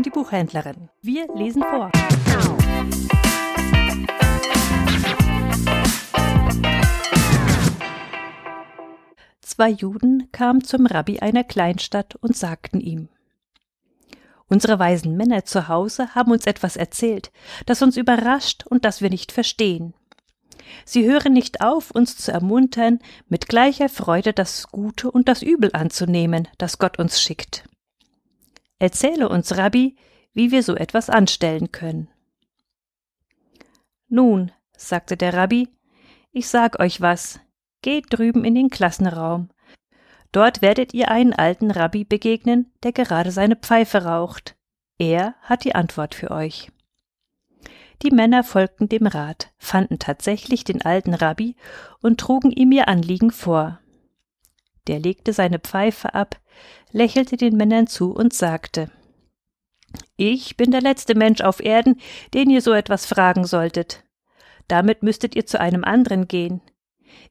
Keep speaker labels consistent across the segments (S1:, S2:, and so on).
S1: Buchhändlerin. Wir lesen vor. Zwei Juden kamen zum Rabbi einer Kleinstadt und sagten ihm Unsere weisen Männer zu Hause haben uns etwas erzählt, das uns überrascht und das wir nicht verstehen. Sie hören nicht auf, uns zu ermuntern, mit gleicher Freude das Gute und das Übel anzunehmen, das Gott uns schickt. Erzähle uns, Rabbi, wie wir so etwas anstellen können. Nun, sagte der Rabbi, ich sag euch was. Geht drüben in den Klassenraum. Dort werdet ihr einen alten Rabbi begegnen, der gerade seine Pfeife raucht. Er hat die Antwort für euch. Die Männer folgten dem Rat, fanden tatsächlich den alten Rabbi und trugen ihm ihr Anliegen vor. Der legte seine Pfeife ab, lächelte den Männern zu und sagte Ich bin der letzte Mensch auf Erden, den ihr so etwas fragen solltet. Damit müsstet ihr zu einem anderen gehen.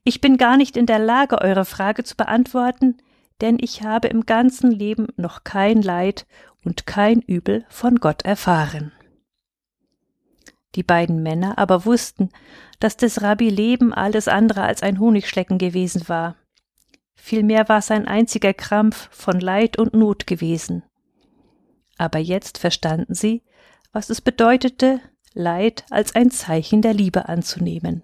S1: Ich bin gar nicht in der Lage, eure Frage zu beantworten, denn ich habe im ganzen Leben noch kein Leid und kein Übel von Gott erfahren. Die beiden Männer aber wussten, dass des Rabbi Leben alles andere als ein Honigschlecken gewesen war. Vielmehr war es ein einziger Krampf von Leid und Not gewesen. Aber jetzt verstanden sie, was es bedeutete, Leid als ein Zeichen der Liebe anzunehmen.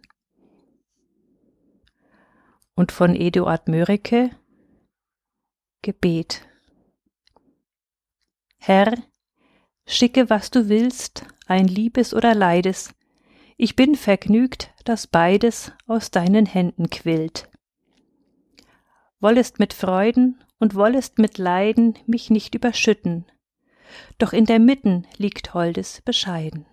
S1: Und von Eduard Mörike Gebet Herr, schicke, was du willst, ein Liebes oder Leides, ich bin vergnügt, dass beides aus deinen Händen quillt. Wollest mit Freuden und wollest mit Leiden mich nicht überschütten, doch in der Mitten liegt Holdes bescheiden.